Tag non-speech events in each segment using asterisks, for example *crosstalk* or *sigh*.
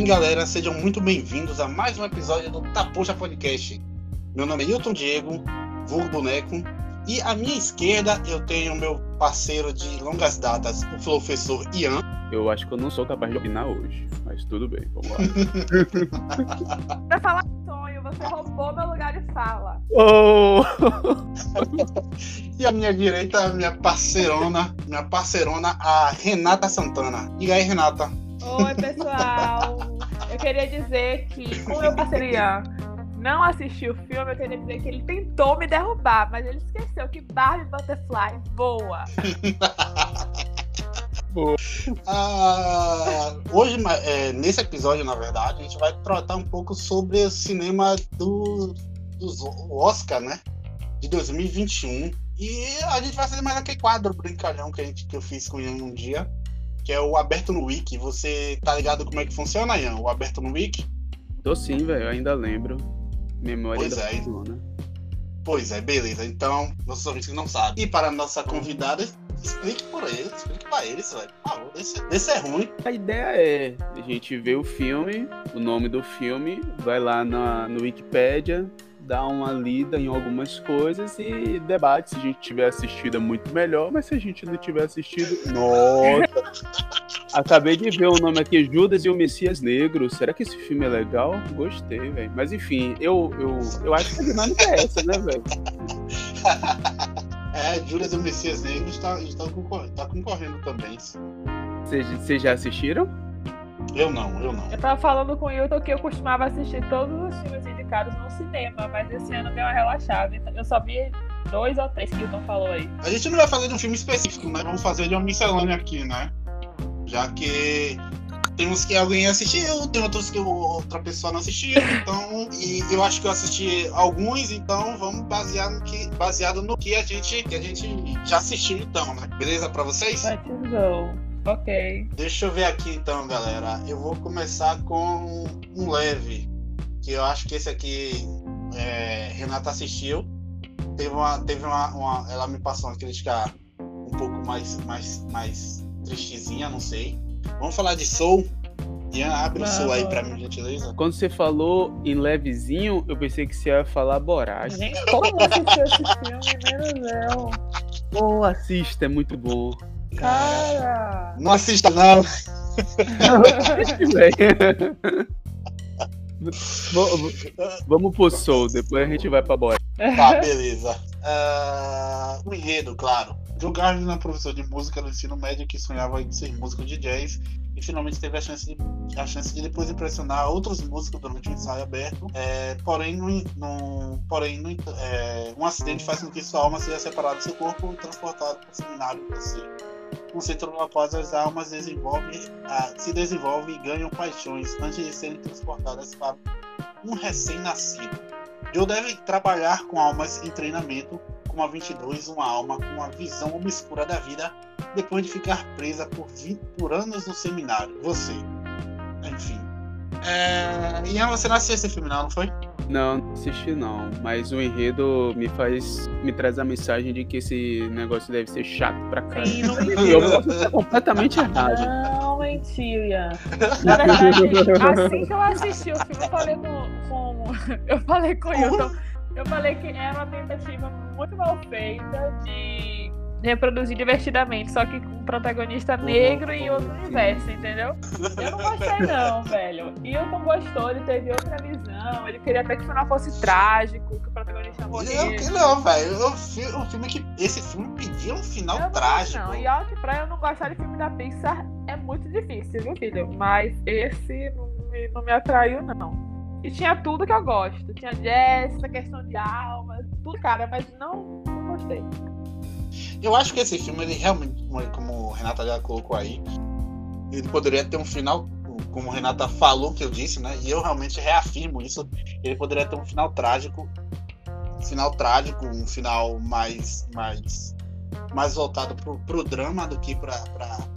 bem, galera? Sejam muito bem-vindos a mais um episódio do Tapuxa Podcast. Meu nome é Hilton Diego, vulgo boneco, e à minha esquerda eu tenho meu parceiro de longas datas, o professor Ian. Eu acho que eu não sou capaz de opinar hoje, mas tudo bem, vamos lá. *laughs* pra falar sonho, você roubou meu lugar de fala. Oh! *laughs* e à minha direita, a minha parceirona, minha parceirona, a Renata Santana. E aí, Renata? Oi, pessoal. Eu queria dizer que, como meu parceiro Ian não assistiu o filme, eu queria dizer que ele tentou me derrubar, mas ele esqueceu que Barbie Butterfly voa. *laughs* ah, hoje, é, nesse episódio, na verdade, a gente vai tratar um pouco sobre o cinema do, do Oscar, né? De 2021. E a gente vai fazer mais aquele quadro brincalhão que, a gente, que eu fiz com Ian um dia, que é o Aberto no Wiki. Você tá ligado como é que funciona, Ian? O Aberto no Wiki? Tô sim, velho, ainda lembro. Memória pois é. Pois é, beleza. Então, nossos ouvintes que não sabem. E para a nossa convidada, explique por eles, explique para eles, velho. Por favor, esse, esse é ruim. A ideia é a gente ver o filme, o nome do filme, vai lá na, no Wikipedia, dá uma lida em algumas coisas e debate se a gente tiver assistido é muito melhor, mas se a gente não tiver assistido, nossa. *laughs* Acabei de ver o nome aqui, Judas e o Messias Negro. Será que esse filme é legal? Gostei, velho. Mas enfim, eu, eu, eu acho que a dinâmica é essa, né, velho? *laughs* é, Judas e o Messias Negro está, está, concorrendo, está concorrendo também. Vocês já assistiram? Eu não, eu não. Eu tava falando com o Hilton que eu costumava assistir todos os filmes indicados no cinema, mas esse ano deu uma relaxada. Então eu só vi dois ou três que o Hilton falou aí. A gente não vai fazer de um filme específico, né? Vamos fazer de uma miscelânea aqui, né? Já que tem uns que alguém assistiu, tem outros que outra pessoa não assistiu, então. E eu acho que eu assisti alguns, então vamos basear no que, baseado no que a gente, que a gente já assistiu, então, né? Beleza pra vocês? Go. Ok. Deixa eu ver aqui então, galera. Eu vou começar com um leve, que eu acho que esse aqui é, Renata assistiu. Teve uma, teve uma, uma, ela me passou uma crítica um pouco mais, mais, mais tristezinha, não sei. Vamos falar de Soul. Ian, abre o Soul aí pra mim, gentileza. Quando você falou em levezinho, eu pensei que você ia falar Borage. Nem como assistiu esse filme, meu Deus. Oh, assista, é muito bom. Cara! Não assista, não! *laughs* *laughs* Vamos pro Soul, depois a gente vai pra boia. Tá, *laughs* beleza. Uh, o enredo, claro. Joe Garvin é um professor de música no ensino médio que sonhava em ser músico de jazz e finalmente teve a chance de, a chance de depois impressionar outros músicos durante um ensaio aberto. É, porém, no, no porém no, é, um acidente faz com que sua alma seja separada do seu corpo e transportada para o seminário para si conceito no qual as almas ah, se desenvolvem e ganham paixões antes de serem transportadas para um recém-nascido. Joe deve trabalhar com almas em treinamento, como a 22, uma alma com uma visão obscura da vida, depois de ficar presa por, 20, por anos no seminário. Você. Enfim. É... Ian, você não assistiu esse filme, não, não foi? Não, não assisti não, mas o enredo me faz, me traz a mensagem de que esse negócio deve ser chato pra caramba. Sim, não e eu posso estar completamente errado. Não, mentira. *laughs* Na verdade, assim que eu assisti o filme, eu falei com, com eu falei com o Hilton, eu falei que era uma tentativa muito mal feita de reproduzir divertidamente, só que com um protagonista negro e outro universo, entendeu? Eu não gostei não, *laughs* velho. Hilton gostou, ele teve outra visão, ele queria até que o final fosse trágico, que o protagonista morresse. Não, velho, o, filme que esse filme pedia um final eu trágico. Não, e alto pra eu não gostar de filme da Pixar é muito difícil, viu, filho? Mas esse não me, não me atraiu, não. E tinha tudo que eu gosto. Tinha jazz, essa questão de alma, tudo, cara, mas não, não gostei. Eu acho que esse filme, ele realmente, como o Renata já colocou aí, ele poderia ter um final, como a Renata falou que eu disse, né? E eu realmente reafirmo isso. Ele poderia ter um final trágico, um final trágico, um final mais, mais, mais voltado pro, pro drama do que para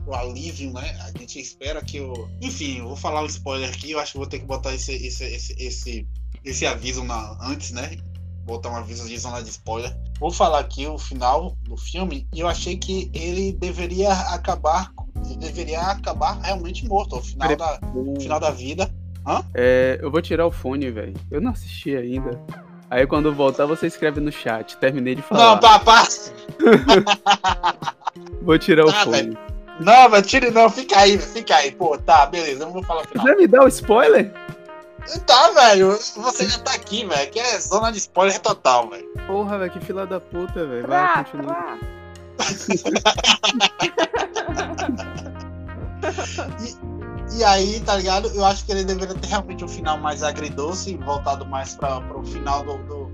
o alívio, né? A gente espera que o, enfim, eu vou falar um spoiler aqui. Eu acho que vou ter que botar esse, esse, esse, esse, esse aviso na, antes, né? botar um aviso de zona de spoiler. Vou falar aqui o final do filme e eu achei que ele deveria acabar Ele deveria acabar realmente morto, ao final, da, ao final da vida. É, eu vou tirar o fone, velho. Eu não assisti ainda. Aí quando voltar, você escreve no chat. Terminei de falar. Não, papá! *laughs* Vou tirar o Tá, fone. velho. Não, mas tire não, fica aí, fica aí. Pô, tá, beleza, eu não vou falar o final. Vai me dar o spoiler? Tá, velho, você já tá aqui, velho, que é zona de spoiler total, velho. Porra, velho, que fila da puta, velho. Vai, continua. trá. *laughs* E aí, tá ligado? Eu acho que ele deveria ter realmente um final mais agridoce, voltado mais pra, pro final do, do-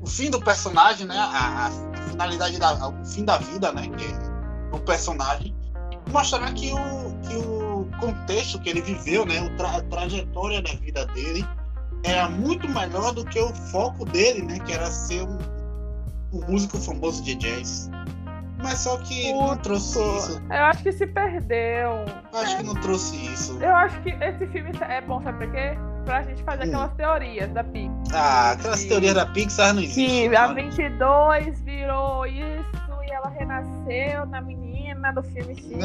O fim do personagem, né? A, a finalidade da. O fim da vida, né? Que, do personagem. Mostrar que o, que o contexto que ele viveu, né? o tra- a trajetória da vida dele era muito melhor do que o foco dele, né? Que era ser um, um músico famoso de jazz. Mas só que não trouxe isso. Eu acho que se perdeu. Eu acho que não trouxe isso. Eu acho que esse filme é bom, sabe por quê? Pra gente fazer Hum. aquelas teorias da Pix. Ah, aquelas Que- teorias da Pixar não existem. Que a não. 22 virou isso e ela renasceu na menina do filme X. Não,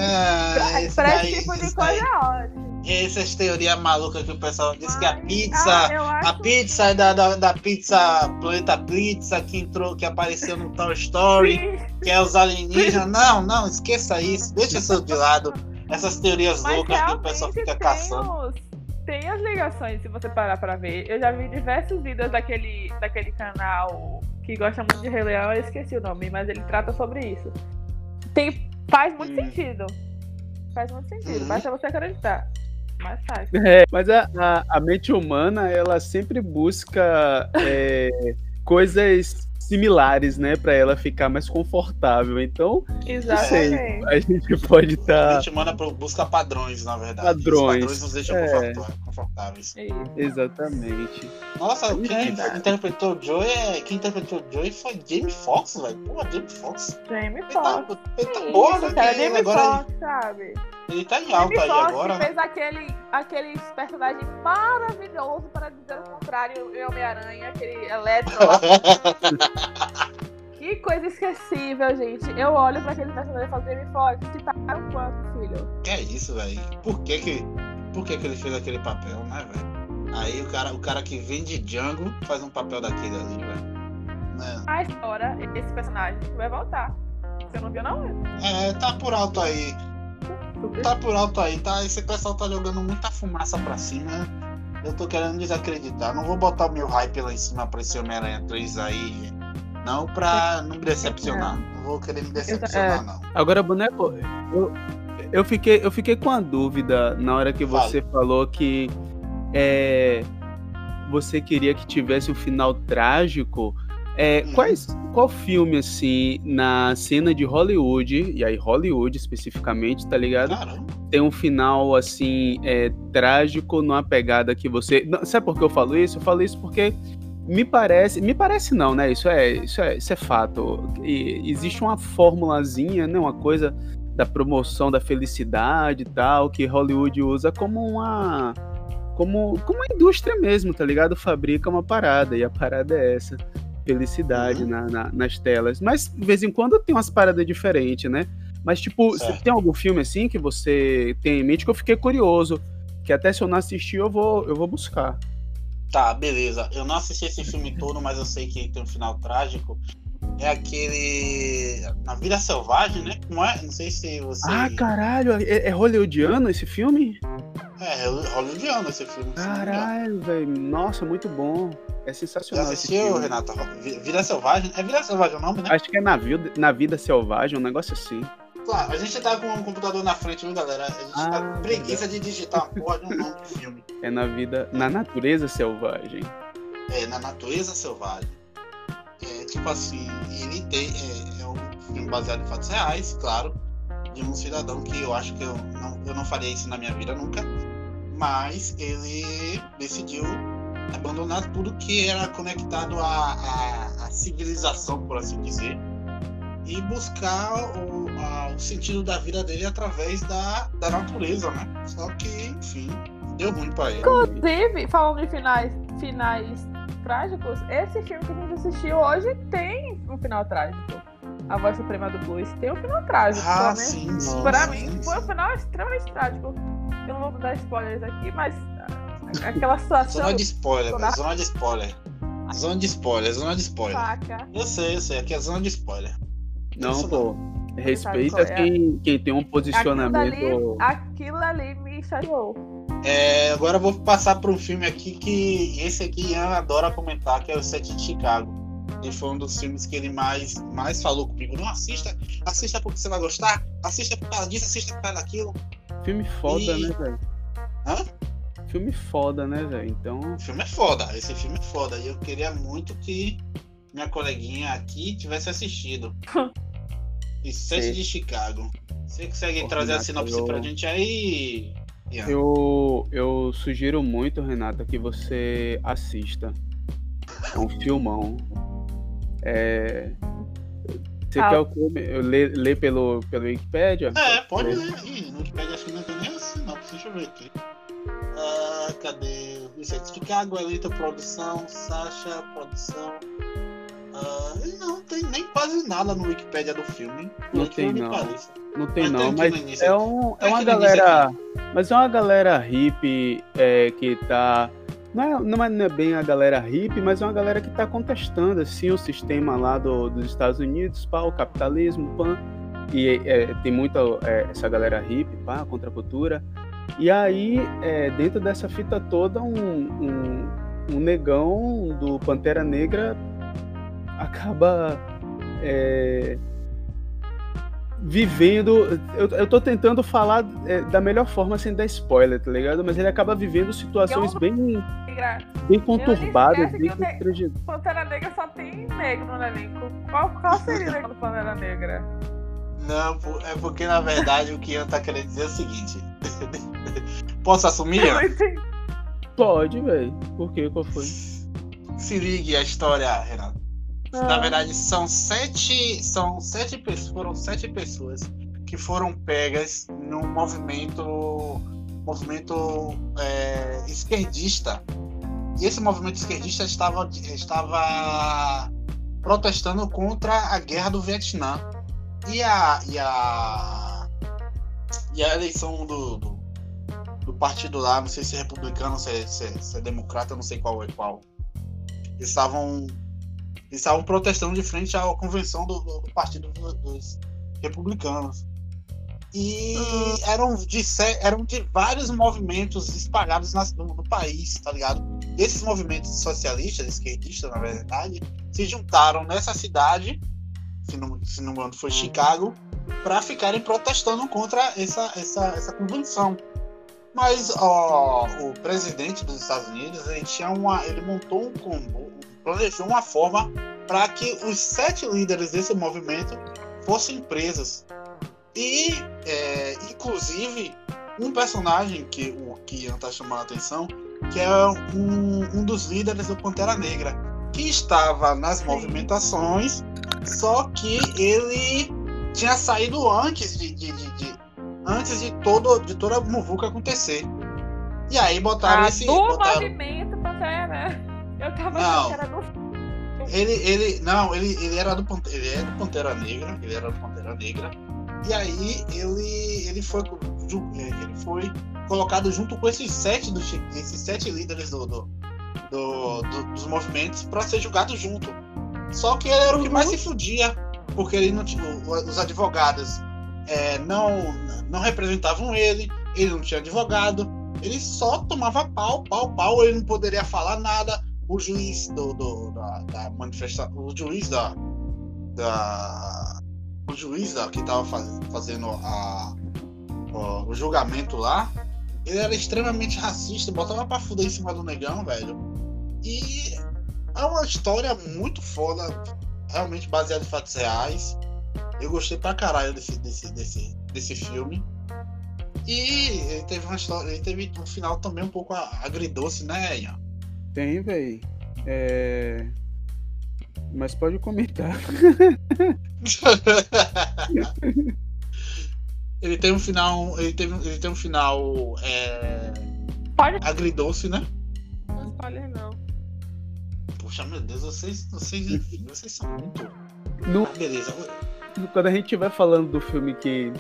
Pra, esse pra esse tipo de coisa é ótimo. Essas teorias malucas que o pessoal diz que a pizza. Ah, A pizza é da, da, da pizza Planeta Pizza que entrou, que apareceu no Toy Story, que- que é os alienígenas. Não, não, esqueça isso. Deixa isso de lado. Essas teorias Mas loucas que o pessoal fica caçando. os, tem as ligações, se você parar pra ver. Eu já vi diversos vídeos daquele, daquele canal que gosta muito de Rei Leão, eu esqueci o nome, mas ele trata sobre isso. Tem, faz muito Hum. sentido. Faz muito sentido, Uhum. basta você acreditar. Mas faz. *laughs* É, mas a, a, a mente humana, ela sempre busca é, coisas similares, né? Pra ela ficar mais confortável. Então, Exatamente. a gente pode A estar. gente manda pro, busca padrões, na verdade. Padrões. Os padrões nos deixam É. confortáveis-. Isso. Exatamente. Nossa, É quem verdade. interpretou o Joey é. Quem interpretou o Joey foi Jamie Foxx, velho. Pô, Jamie Foxx. Jamie Ele tá, Foxx. ele tá né? cara, que ele Jamie agora Foxx, sabe? Ele tá em alta aí agora, né? fez aquele, aquele personagem maravilhoso, para dizer o contrário, em Homem-Aranha, aquele eletro lá. *laughs* Que coisa esquecível, gente. Eu olho pra aquele personagem e falo, Jamie Foxx, te pagaram quanto, filho? Que é isso, velho? Por que que, por que que ele fez aquele papel, né, velho? Aí o cara, o cara que vem de Django faz um papel daquele ali, velho. Né? A história, esse personagem vai voltar. Você não viu, não? É, tá por alto aí. Tá por alto aí, tá? Esse pessoal tá jogando muita fumaça pra cima. Eu tô querendo desacreditar. Não vou botar o meu hype lá em cima pra esse Homem-Aranha 3 aí. Não pra não me decepcionar. Não vou querer me decepcionar, não. Agora, boneco, eu, eu, fiquei, eu fiquei com a dúvida na hora que você falou que é, você queria que tivesse um final trágico. É, Uhum. quais, qual filme, assim, na cena de Hollywood, e aí Hollywood especificamente, tá ligado? Caramba. Tem um final, assim, é, trágico numa pegada que você. Não, sabe por que eu falo isso? Eu falo isso porque me parece. Me parece não, né? Isso é, isso é, isso é fato. E existe uma formulazinha, né? Uma coisa da promoção da felicidade e tal, que Hollywood usa como uma. Como, como uma indústria mesmo, tá ligado? Fabrica uma parada, e a parada é essa. Felicidade Uhum. na- na- nas telas. Mas de vez em quando tem umas paradas diferentes, né? Mas, tipo, tem algum filme assim que você tem em mente que eu fiquei curioso? Que até se eu não assistir, eu vou, eu vou buscar. Tá, beleza. Eu não assisti esse filme todo, mas eu sei que tem um final trágico. É aquele. Na Vida Selvagem, né? Não é? Não sei se você. Ah, caralho, é, é hollywoodiano esse filme? É, é hollywoodiano esse filme. engano. Caralho, velho. Nossa, muito bom. É Já sensacional esse assistiu? Vi- Vida Selvagem? É Vida Selvagem o nome, né? Acho que é na vida, na vida selvagem, um negócio assim. Claro, a gente tá com um computador na frente, viu, galera? A gente tá Ah, com preguiça de digitar uma porra de um nome de filme. É na vida, na natureza selvagem. É, na natureza selvagem. É, tipo assim, ele tem. É, é um filme baseado em fatos reais, claro. De um cidadão que eu acho que eu não, eu não faria isso na minha vida nunca. Mas ele decidiu abandonar tudo que era conectado à, à, à civilização, por assim dizer. E buscar o, a- o sentido da vida dele através da, da natureza, né? Só que, enfim, deu ruim pra ele. Inclusive, falando de finais, finais trágicos, esse filme que a gente assistiu hoje tem um final trágico. A Voz Suprema do Blues, tem um final trágico. Ah, né? sim, sim. Pra mim, sim. foi um final extremamente trágico. Eu não vou dar spoilers aqui, mas aquela situação Zona de spoiler, Tô velho. na- Zona de spoiler. Zona de spoiler, zona de spoiler. faca. Eu sei, eu sei. Aqui é zona de spoiler. Não, Isso pô. Respeita é? quem, quem tem um Aquilo posicionamento. ali, aquilo ali me chateou. É, agora eu vou passar para um filme aqui que esse aqui Ian adora comentar, que é o Sete de Chicago. E foi um dos filmes que ele mais, mais falou comigo. Não assista, assista porque você vai gostar, assista por causa disso, assista por causa daquilo. Filme foda, E- né, velho? Hã? Filme foda, né, velho? Então, O filme é foda, esse filme é foda. E eu queria muito que minha coleguinha aqui tivesse assistido. *laughs* E Sete de Chicago. Você consegue Pô, trazer a Renato, sinopse eu- pra gente aí? Ian? eu, eu sugiro muito, Renata, que você assista. É um filmão. É. Você Ah. quer o quê? Eu ler, ler pelo, pelo Wikipedia? É, pode ler aí. No Wikipedia acho que não tem nem assim, não. Deixa eu ver aqui. Ah, cadê? Vicente Chicago, Elita Produção, Sasha Produção. Ah, não tem nem quase nada no Wikipedia do filme. Não tem, não. Não tem Mas tem não, aqui mas é, um, é Tem uma galera. Mas é uma galera hippie é, que tá. Não é, não, é, não é bem a galera hippie, mas é uma galera que tá contestando assim, o sistema lá do, dos Estados Unidos, pá, o capitalismo, pá. E é, tem muita é, essa galera hippie, pá, a contracultura. E aí, é, dentro dessa fita toda, um, um, um negão do Pantera Negra acaba é, vivendo. Eu, eu tô tentando falar é, da melhor forma sem dar spoiler, tá ligado? Mas ele acaba vivendo situações Eu- bem, Negra. bem conturbadas, bem eu constrangedoras. Pantera Negra só tem negro no elenco. Qual, qual seria o negro do Pantera Negra? Não, é porque na verdade o que Ian tá querendo dizer é o seguinte. *laughs* Posso assumir? Pode, velho. Por quê? Qual foi? Se ligue a história, Renato. Na verdade, são sete. São sete pessoas. Foram sete pessoas que foram pegas num movimento. Movimento é, esquerdista. E esse movimento esquerdista estava, estava protestando contra a guerra do Vietnã. E a. E a, e a eleição do, do, do partido lá, não sei se é republicano, se é, se é- se é democrata, não sei qual é qual. Eles estavam eles estavam protestando de frente à convenção do, do- do Partido do- dos Republicanos. E eram de, eram de vários movimentos espalhados no, no país, tá ligado? Esses movimentos socialistas, esquerdistas, na verdade, se juntaram nessa cidade, se não, se não me engano foi Chicago, para ficarem protestando contra essa, essa, essa convenção. Mas ó, o presidente dos Estados Unidos ele tinha uma, ele montou um combo, planejou uma forma para que os sete líderes desse movimento fossem presos. E, é, inclusive, um personagem que o que Ian tá chamando a atenção, que é um, um dos líderes do Pantera Negra, que estava nas movimentações, só que ele tinha saído antes de, de- de- de- antes de todo de toda a muvuca acontecer. E aí botaram Ah, esse do botaram- movimento Pantera. Eu tava Não. achando que era do. Ele, ele, não, ele, ele era do Pante- ele é do Pantera Negra, ele era do Pantera Negra. E aí ele, ele foi, é, ele foi colocado junto com esses sete, dos, esses sete líderes do, do- do- do- dos movimentos para ser julgado junto. Só que ele era o que mais se fudia, porque ele não tinha, os advogados é, não, não representavam ele, ele não tinha advogado, ele só tomava pau, pau, pau, ele não poderia falar nada o juiz do, do- da, da manifestação, o juiz da, da o juiz da, que estava fazendo a, o julgamento lá, ele era extremamente racista, botava pra fuder em cima do negão, velho. E é uma história muito foda, realmente baseada em fatos reais. Eu gostei pra caralho desse, desse, desse, desse filme. E ele teve uma história, ele teve um final também um pouco agridoce, né, Ian? Tem, velho. É... Mas pode comentar. *laughs* ele tem um final. Ele, teve, ele tem um final é, Pode agridoce, né? Meu Deus, vocês, vocês, enfim, vocês são muito. Não, Ah, beleza. quando a gente estiver falando do filme que,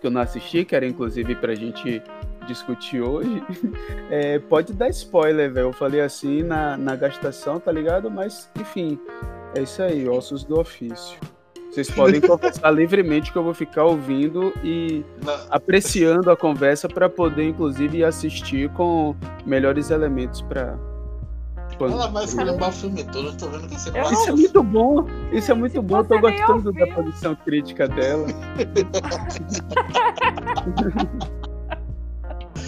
que eu não assisti, que era inclusive pra gente discutir hoje, *laughs* é, pode dar spoiler, velho. Eu falei assim na, na gastação, tá ligado? Mas, enfim, é isso aí, ossos do ofício. Vocês *laughs* podem conversar livremente que eu vou ficar ouvindo e não. apreciando a conversa para poder, inclusive, assistir com melhores elementos para. Ela vai escolher o filme todo, eu tô vendo que você Isso é muito bom. Isso é muito bom. Eu tô gostando da posição crítica dela. *laughs*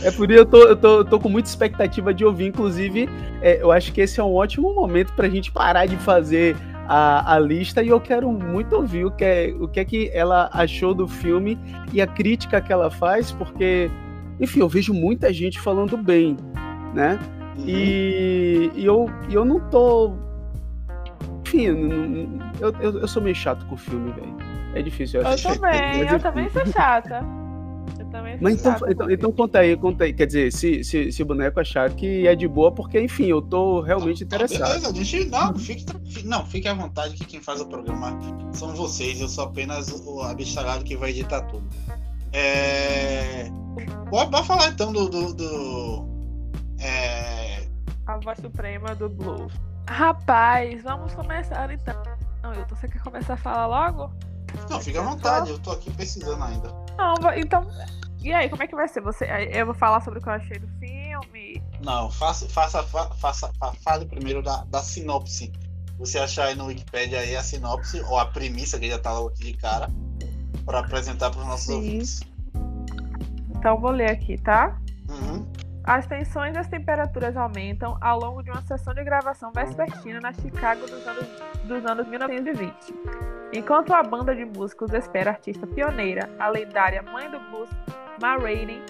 É por isso eu tô, eu tô, eu tô com muita expectativa de ouvir. Inclusive, é, eu acho que esse é um ótimo momento pra gente parar de fazer a, a lista e eu quero muito ouvir o que, é, o que é que ela achou do filme e a crítica que ela faz, porque, enfim, eu vejo muita gente falando bem, né? Uhum. E, e, eu, e eu não tô. Enfim, eu, eu, eu sou meio chato com o filme, velho. É difícil. Eu, eu também, eu também sou chata também Mas então, então, então, conta aí, conta aí. Quer dizer, se, se, se o boneco achar que é de boa, porque, enfim, eu tô realmente interessado. Beleza, a gente. Não, fique, não, fique à vontade que quem faz o programa são vocês. Eu sou apenas o abestalhado que vai editar tudo. É. Bora falar então do. do, do é... A voz suprema do Blue. Rapaz, vamos começar então. Não, eu você quer começar a falar logo? Não, fica à vontade, eu tô aqui precisando ainda. Não, então e aí, como é que vai ser? Você, eu vou falar sobre o que eu achei do filme? Não, faça, faça, faça, fale primeiro da, da sinopse. Você achar aí no Wikipedia aí a sinopse ou a premissa que já tá logo aqui de cara para apresentar para os nossos Sim. ouvintes. Então vou ler aqui, tá? Uhum. As tensões e as temperaturas aumentam ao longo de uma sessão de gravação vespertina na Chicago dos anos, dos anos 1920. Enquanto a banda de músicos espera a artista pioneira, a lendária mãe do blues, Ma Rainey,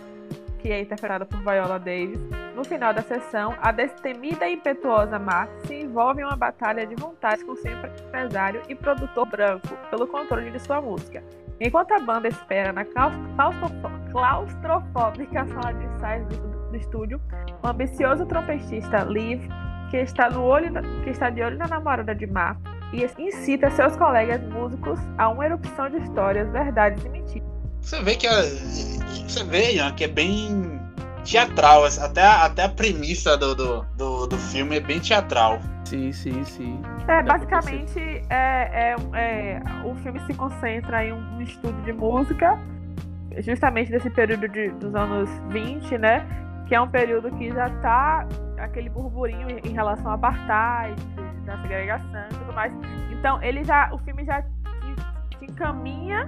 que é interpretada por Viola Davis, no final da sessão, a destemida e impetuosa Ma se envolve em uma batalha de vontades com seu empresário e produtor branco pelo controle de sua música. Enquanto a banda espera na claustrofóbica sala de ensaios do estúdio, o ambicioso trompetista Liv, que está, no olho da, que está de olho na namorada de Ma, e incita seus colegas músicos a uma erupção de histórias, verdades e mentiras. Você vê que a, você vê Ian, que é bem teatral, até a, até a premissa do, do, do, do filme é bem teatral. Sim, sim, sim. É, basicamente, é, é, é, o filme se concentra em um estúdio de música, justamente desse período de, dos anos 20, né? Que é um período que já tá aquele burburinho em relação ao apartheid, da segregação e tudo mais. Então, ele já, o filme já te, te encaminha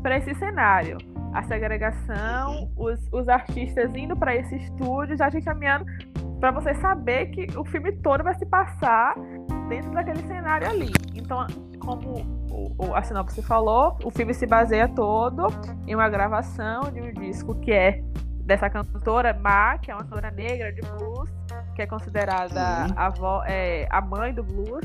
para esse cenário. A segregação, os, os artistas indo para esse estúdio, já te encaminhando para você saber que o filme todo vai se passar dentro daquele cenário ali. Então, como a sinopse falou, o filme se baseia todo em uma gravação de um disco que é dessa cantora Ma, que é uma cantora negra de blues, que é considerada a, avó, é, a mãe do blues.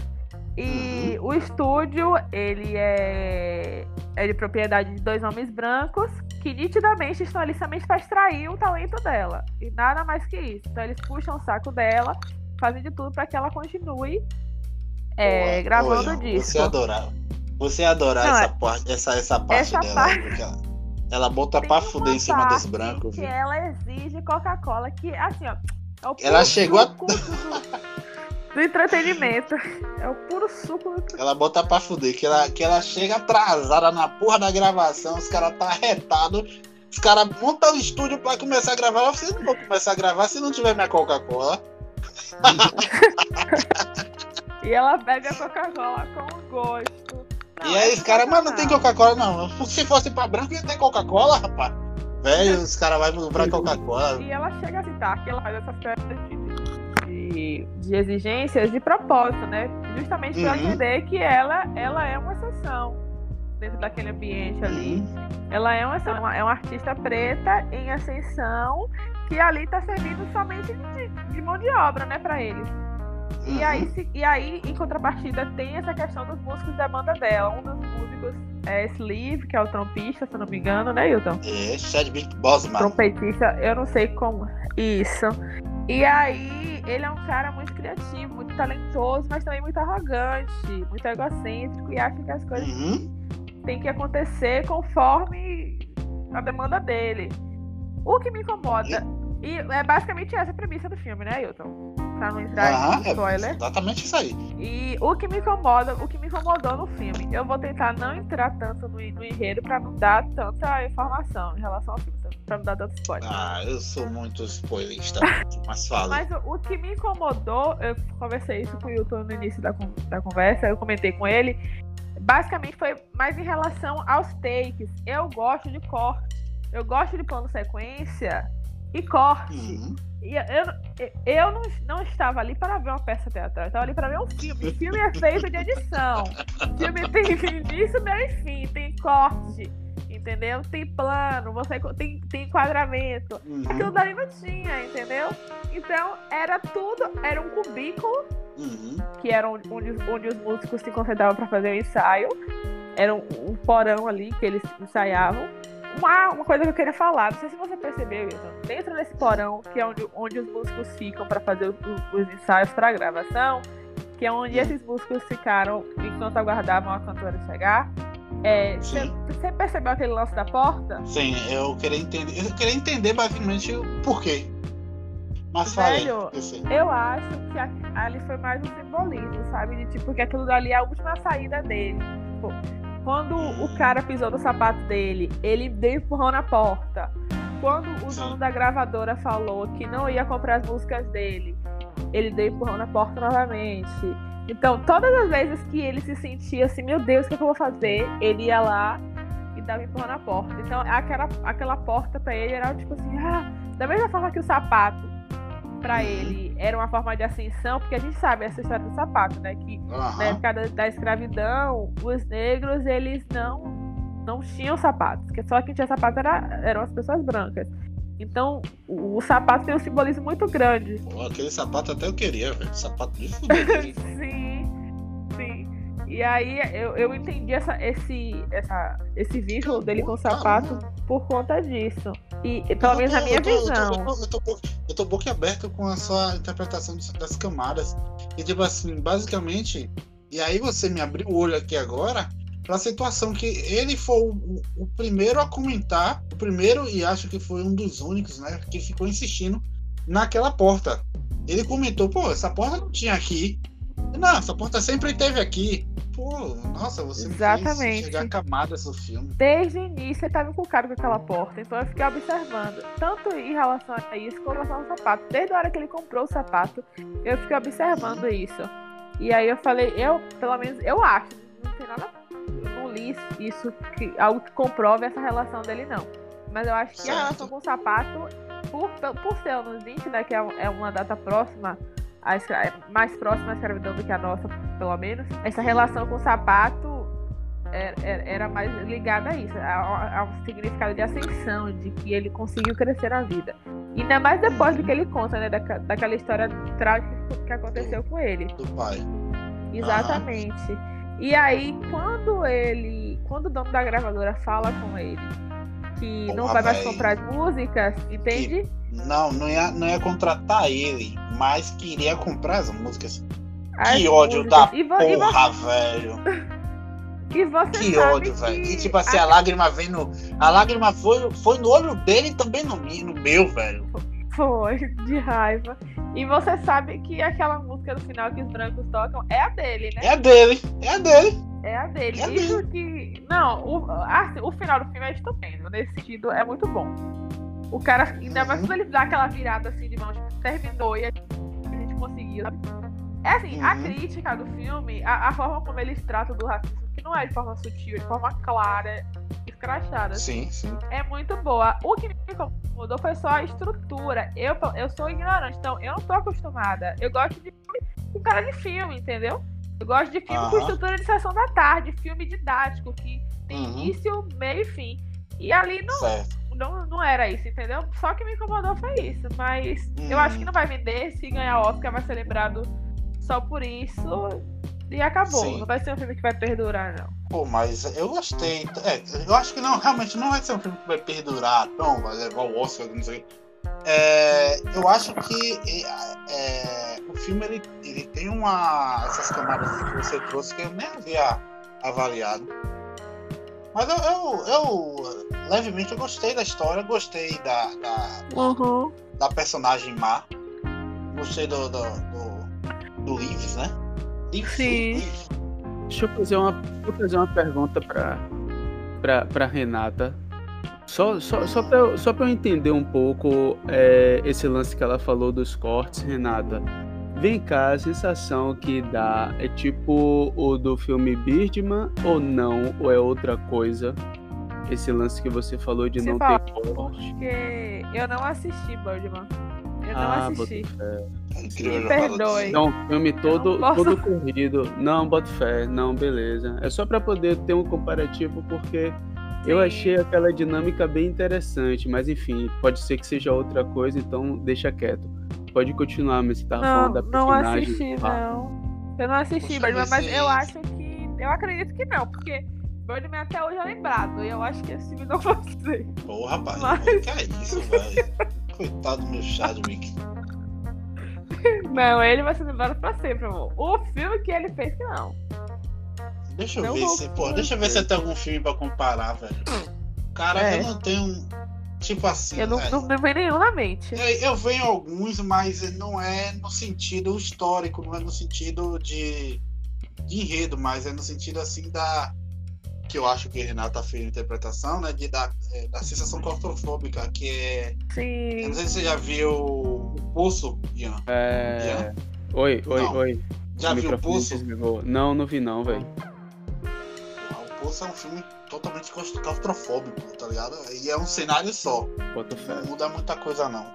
E uhum. o estúdio, ele é, é de propriedade de dois homens brancos que nitidamente estão ali somente para extrair o talento dela. E nada mais que isso. Então eles puxam o saco dela, fazem de tudo para que ela continue é, gravando o disco. Você adorar. Você adorar essa, é, parte, essa, essa parte essa dela. Parte... Ela, bota pra fuder em cima dos brancos. Que ela exige Coca-Cola, que assim, ó. É ela chegou a. do entretenimento. É o puro suco do Ela bota pra fuder, que ela, que ela chega atrasada na porra da gravação, os caras tá arretados. Os caras montam o estúdio pra começar a gravar. Vocês não vão começar a gravar se não tiver minha Coca-Cola. *laughs* e ela bebe a Coca-Cola com gosto. Não, e aí os caras, mas não tem Coca-Cola não. Se fosse pra branco ia ter Coca-Cola, rapaz. Velho, os caras vão comprar Coca-Cola. E ela chega a citar que ela faz essa festa de de, de exigências de propósito, né? Justamente para uhum. entender que ela, ela é uma exceção dentro daquele ambiente ali. Uhum. Ela é uma, é uma artista preta em ascensão que ali está servindo somente de, de, mão de obra, né, para eles. Uhum. E, aí, se, e aí, em contrapartida, tem essa questão dos músicos da banda dela. Um dos músicos é Sleeve, que é o trompista, se não me engano, né, Hilton? É, Chadwick Boseman. Trompetista, eu não sei como. Isso. E aí, ele é um cara muito criativo, muito talentoso, mas também muito arrogante, muito egocêntrico e acha que as coisas. Uhum. tem que acontecer conforme a demanda dele. O que me incomoda. E é basicamente essa a premissa do filme, né, Hilton? Pra não entrar Ah, em é spoiler. exatamente isso aí. E o que me incomoda, o que me incomodou no filme, eu vou tentar não entrar tanto no, no enredo pra não dar tanta informação em relação ao filme, pra não dar tanto spoiler. Ah, eu sou muito spoilerista, *laughs* mas fala. Mas o, o que me incomodou, eu conversei isso com o Hilton no início da, da conversa, eu comentei com ele, basicamente foi mais em relação aos takes. Eu gosto de corte, eu gosto de plano sequência e corte. Uhum. E eu, eu não, não estava ali para ver uma peça teatral, eu estava ali para ver um filme. Filme é feito de edição. Filme tem início, meio e fim, tem corte, entendeu? Tem plano, você tem, tem enquadramento. Aquilo Uhum. dali não tinha, entendeu? Então era tudo, era um cubículo, Uhum. que era onde, onde os músicos se concentravam para fazer o ensaio. Era um, um porão ali que eles ensaiavam. Uma, uma coisa que eu queria falar, não sei se você percebeu, Wilson, dentro desse porão, que é onde, onde os músicos ficam para fazer os, os ensaios para gravação, que é onde esses músicos ficaram enquanto aguardavam a cantora chegar. é, Você percebeu aquele lance da porta? Sim, eu queria entender. Eu queria entender basicamente o porquê. Mas falei. Velho, eu sei. Eu acho que ali foi mais um simbolismo, sabe? De tipo, que aquilo dali é a última saída dele. Tipo, quando o cara pisou no sapato dele, ele deu empurrão na porta. Quando o dono da gravadora falou que não ia comprar as músicas dele, ele deu empurrão na porta novamente. Então, todas as vezes que ele se sentia assim, meu Deus, o que, é que eu vou fazer? Ele ia lá e dava empurrão na porta. Então, aquela, aquela porta pra ele era tipo assim, ah, da mesma forma que o sapato pra ele era uma forma de ascensão, porque a gente sabe essa história do sapato, né? Que na Aham. época da, da escravidão, os negros, eles não, não tinham sapatos. Que só quem tinha sapato era, eram as pessoas brancas. Então, o, o sapato tem um simbolismo muito grande. Pô, aquele sapato até eu queria, velho. Sapato de *laughs* fuder. sim, sim. E aí eu, eu entendi essa, esse, essa, esse vínculo dele com o sapato por conta disso. E pelo menos na minha eu tô, visão. eu, tô, eu, tô, eu tô boca aberta com a sua interpretação das- das camadas. E tipo assim, basicamente. E aí você me abriu o olho aqui agora pra situação que ele foi o- o primeiro a comentar, o primeiro e acho que foi um dos únicos, né, que ficou insistindo naquela porta. Ele comentou, pô, essa porta não tinha aqui. Não, essa porta sempre teve aqui. Pô, nossa, você me Exatamente. chegar camadas do filme. Desde o início ele estava encucado com aquela porta, então eu fiquei observando, tanto em relação a isso como em relação ao sapato. Desde a hora que ele comprou o sapato, eu fiquei observando isso. E aí eu falei, eu, pelo menos, eu acho, não tem nada, não li isso, que, algo que comprove essa relação dele, não. Mas eu acho que a Certo. relação com o sapato, por, por ser anos 20, né, que é, é uma data próxima, à escra- mais próxima à escravidão do que a nossa, pelo menos, essa relação com o sapato era, era- era mais ligada a isso, a, a um significado de ascensão, de que ele conseguiu crescer na vida. E ainda mais depois do que ele conta, né? daca- daquela história trágica que aconteceu com ele. Do pai. Exatamente. E aí, quando ele. Quando o dono da gravadora fala com ele que não vai mais comprar as músicas, entende? Não, não ia, não ia contratar ele, mas queria comprar as músicas. As que ódio músicas. da e, porra, *laughs* velho. e você Que ódio, velho. que E tipo assim, a lágrima vem no. A lágrima foi, foi no olho dele e também no, no meu, velho. Foi, de raiva. E você sabe que aquela música no final que os brancos tocam é a dele, né? É a dele, é a dele. É a dele. É Isso que. Não, o, assim, o final do filme é estupendo. Nesse sentido, é muito bom. O cara, ainda mais Uhum. quando ele dá aquela virada assim de mão, tipo, terminou e a gente conseguiu. sabe? É assim, a Uhum. crítica do filme, a, a forma como eles tratam do racismo, que não é de forma sutil, é de forma clara, escrachada. Sim, sim. é muito boa. O que me incomodou foi só a estrutura. Eu, eu sou ignorante, então eu não tô acostumada. Eu gosto de filme com cara de filme, entendeu? Eu gosto de filme com Aham. estrutura de sessão da tarde, filme didático, que tem Uhum. início, meio e fim. E ali não, Certo. Não, não era isso, entendeu? Só que me incomodou foi isso. Mas eu Hum. acho que não vai vender. Se ganhar Oscar, vai ser lembrado só por isso. E acabou. Sim. Não vai ser um filme que vai perdurar, não. Pô, mas eu gostei. É, eu acho que não, realmente não vai ser um filme que vai perdurar, não, vai levar o Oscar, não sei. É, eu acho que é, o filme ele, ele tem uma. essas camadas que você trouxe que eu nem havia avaliado. Mas eu, eu, eu, levemente eu gostei da história, gostei da, da, Uhum. da personagem má. Gostei do, do, do, do Lives, né? Lives, Sim. Lives. Deixa eu fazer uma, eu fazer uma pergunta pra, pra, pra Renata. Só, só, só, pra, eu- só pra eu entender um pouco é, esse lance que ela falou dos cortes, Renata. Vem cá, a sensação que dá é tipo o do filme Birdman ou não? Ou é outra coisa? Esse lance que você falou de Você não fala, ter corte. Porque eu não assisti Birdman. Eu não Ah, assisti. É incrível Me perdoe. Então, filme todo, posso- todo corrido. Não, boto fé. Não, beleza. É só pra poder ter um comparativo, porque eu Sim. achei aquela dinâmica bem interessante. Mas enfim, pode ser que seja outra coisa, então deixa quieto. Pode continuar, mas você tava Não, falando da não personagem. assisti, Ah, não. Eu não assisti Birdman, mas eu acho que. Eu acredito que não, porque Birdman até hoje é lembrado. E eu acho que esse filme não vai ser. Pô, rapaz, Mas- pô, que é isso, velho? Coitado do meu Chadwick. *laughs* Não, ele vai ser lembrado pra sempre, amor. O filme que ele fez que não. Deixa eu Não ver se, pô, deixa eu ver se tem algum filme pra comparar, velho. Cara, É. eu não tenho. Tipo assim, Eu não, velho. não me vem nenhum na mente. Eu, eu venho alguns, mas não é no sentido histórico, não é no sentido de, de enredo, mas é no sentido assim da. Que eu acho que Renata fez a interpretação, né? De, da, é, da sensação claustrofóbica, que é. Eu Sim. não sei se você já viu o Poço, Ian. É... Oi, oi, Não. oi. Já O viu o Poço? desligou. Não, não vi não, velho. Poço é um filme totalmente claustrofóbico, tá ligado? E é um cenário só. Não muda muita coisa, não.